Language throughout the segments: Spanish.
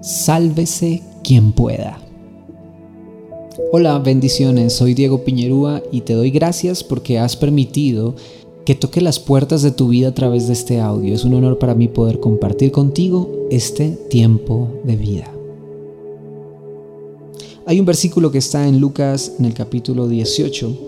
Sálvese quien pueda. Hola, bendiciones, soy Diego Piñerúa y te doy gracias porque has permitido que toque las puertas de tu vida a través de este audio. Es un honor para mí poder compartir contigo este tiempo de vida. Hay un versículo que está en Lucas en el capítulo 18.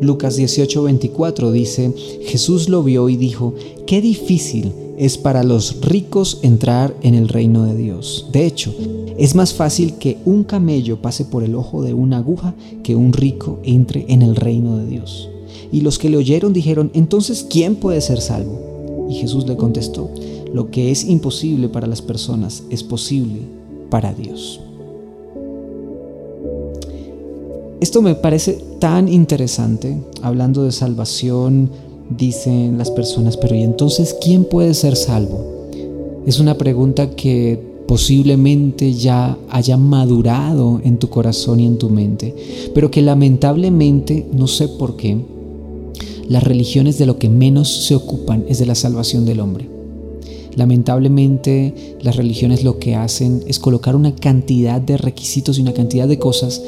Lucas 18, 24 dice, Jesús lo vio y dijo, qué difícil es para los ricos entrar en el reino de Dios. De hecho, es más fácil que un camello pase por el ojo de una aguja que un rico entre en el reino de Dios. Y los que le oyeron dijeron, entonces, ¿quién puede ser salvo? Y Jesús le contestó, lo que es imposible para las personas es posible para Dios. Esto me parece tan interesante, hablando de salvación, dicen las personas, pero ¿y entonces quién puede ser salvo? Es una pregunta que posiblemente ya haya madurado en tu corazón y en tu mente, pero que lamentablemente, no sé por qué, las religiones de lo que menos se ocupan es de la salvación del hombre. Lamentablemente las religiones lo que hacen es colocar una cantidad de requisitos y una cantidad de cosas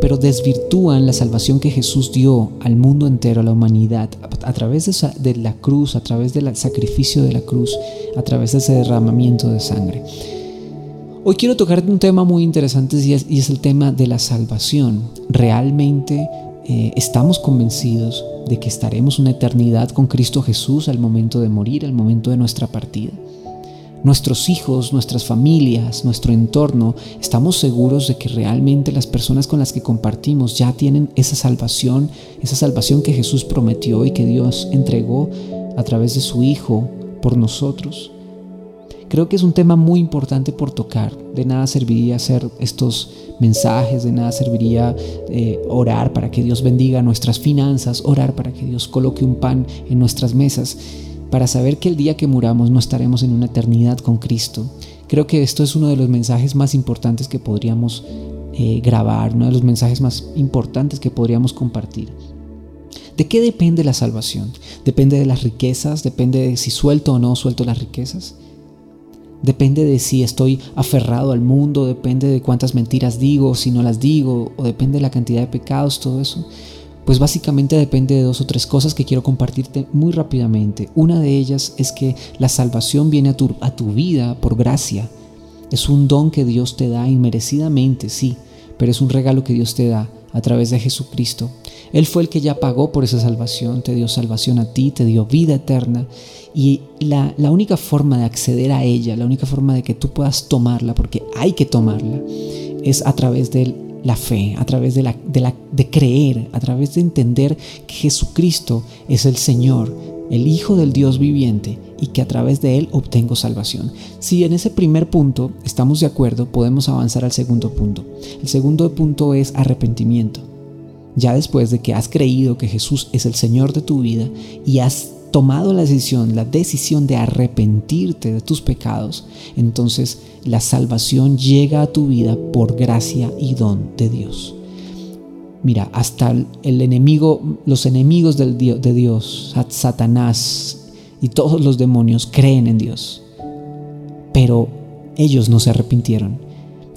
pero desvirtúan la salvación que Jesús dio al mundo entero, a la humanidad, a través de, la cruz, a través del sacrificio de la cruz, a través de ese derramamiento de sangre. Hoy quiero tocar un tema muy interesante y es, el tema de la salvación. ¿Realmente eh, estamos convencidos de que estaremos una eternidad con Cristo Jesús al momento de morir, al momento de nuestra partida? Nuestros hijos, nuestras familias, nuestro entorno, estamos seguros de que realmente las personas con las que compartimos ya tienen esa salvación, esa salvación que Jesús prometió y que Dios entregó a través de su Hijo por nosotros. Creo que es un tema muy importante por tocar. De nada serviría hacer estos mensajes, de nada serviría eh, orar para que Dios bendiga nuestras finanzas, orar para que Dios coloque un pan en nuestras mesas para saber que el día que muramos no estaremos en una eternidad con Cristo. Creo que esto es uno de los mensajes más importantes que podríamos eh, grabar, uno de los mensajes más importantes que podríamos compartir. ¿De qué depende la salvación? ¿Depende de las riquezas? ¿Depende de si suelto o no suelto las riquezas? Depende de si estoy aferrado al mundo, depende de cuántas mentiras digo, si no las digo, o depende de la cantidad de pecados, todo eso. Pues básicamente depende de dos o tres cosas que quiero compartirte muy rápidamente. Una de ellas es que la salvación viene a tu, a tu vida por gracia. Es un don que Dios te da inmerecidamente, sí, pero es un regalo que Dios te da a través de Jesucristo. Él fue el que ya pagó por esa salvación, te dio salvación a ti, te dio vida eterna. Y la, la única forma de acceder a ella, la única forma de que tú puedas tomarla, porque hay que tomarla, es a través del la fe, a través de, la, de, creer, a través de entender que Jesucristo es el Señor, el Hijo del Dios viviente y que a través de Él obtengo salvación. Si en ese primer punto estamos de acuerdo, podemos avanzar al segundo punto. El segundo punto es arrepentimiento. Ya después de que has creído que Jesús es el Señor de tu vida y has tomado la decisión, la decisión de arrepentirte de tus pecados, entonces la salvación llega a tu vida por gracia y don de Dios. Mira, hasta el enemigo, los enemigos del de Dios, Satanás y todos los demonios creen en Dios, pero ellos no se arrepintieron.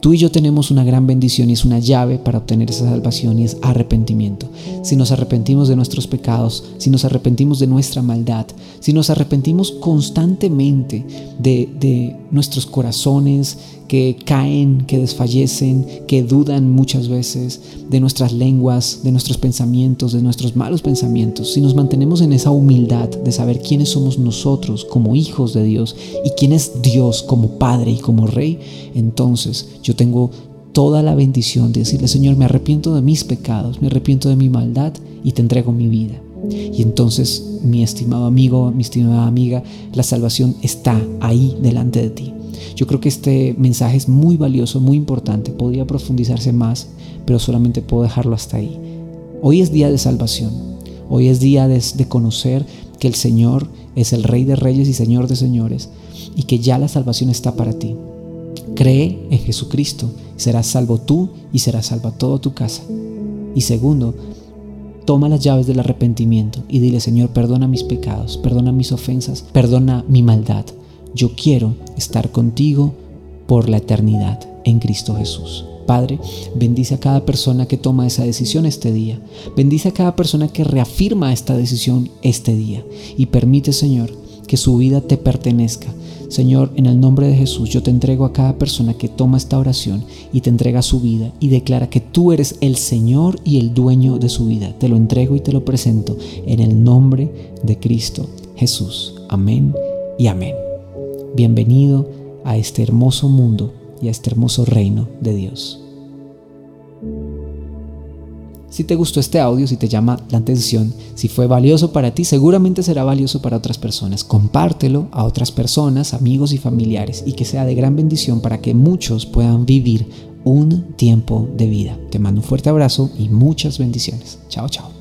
Tú y yo tenemos una gran bendición y es una llave para obtener esa salvación y es arrepentimiento. Si nos arrepentimos de nuestros pecados, si nos arrepentimos de nuestra maldad, si nos arrepentimos constantemente de, de nuestros corazones, que caen, que desfallecen, que dudan muchas veces de nuestras lenguas, de nuestros pensamientos, de nuestros malos pensamientos, si nos mantenemos en esa humildad de saber quiénes somos nosotros como hijos de Dios y quién es Dios como Padre y como Rey, entonces yo tengo toda la bendición de decirle, Señor, me arrepiento de mis pecados, me arrepiento de mi maldad y te entrego mi vida. Y entonces, mi estimado amigo, mi estimada amiga, la salvación está ahí delante de ti. Yo creo que este mensaje es muy valioso, muy importante, podría profundizarse más, pero solamente puedo dejarlo hasta ahí. Hoy es día de salvación, hoy es día de, conocer que el Señor es el Rey de Reyes y Señor de Señores y que ya la salvación está para ti. Cree en Jesucristo, serás salvo tú y serás salva toda tu casa. Y segundo, toma las llaves del arrepentimiento y dile, Señor, perdona mis pecados, perdona mis ofensas, perdona mi maldad. Yo quiero estar contigo por la eternidad en Cristo Jesús. Padre, bendice a cada persona que toma esa decisión este día. Bendice a cada persona que reafirma esta decisión este día. Y permite, Señor, que su vida te pertenezca. Señor, en el nombre de Jesús, yo te entrego a cada persona que toma esta oración y te entrega su vida y declara que tú eres el Señor y el dueño de su vida. Te lo entrego y te lo presento en el nombre de Cristo Jesús. Amén y amén. Bienvenido a este hermoso mundo y a este hermoso reino de Dios. Si te gustó este audio, si te llama la atención, si fue valioso para ti, seguramente será valioso para otras personas. Compártelo a otras personas, amigos y familiares y que sea de gran bendición para que muchos puedan vivir un tiempo de vida. Te mando un fuerte abrazo y muchas bendiciones. Chao, chao.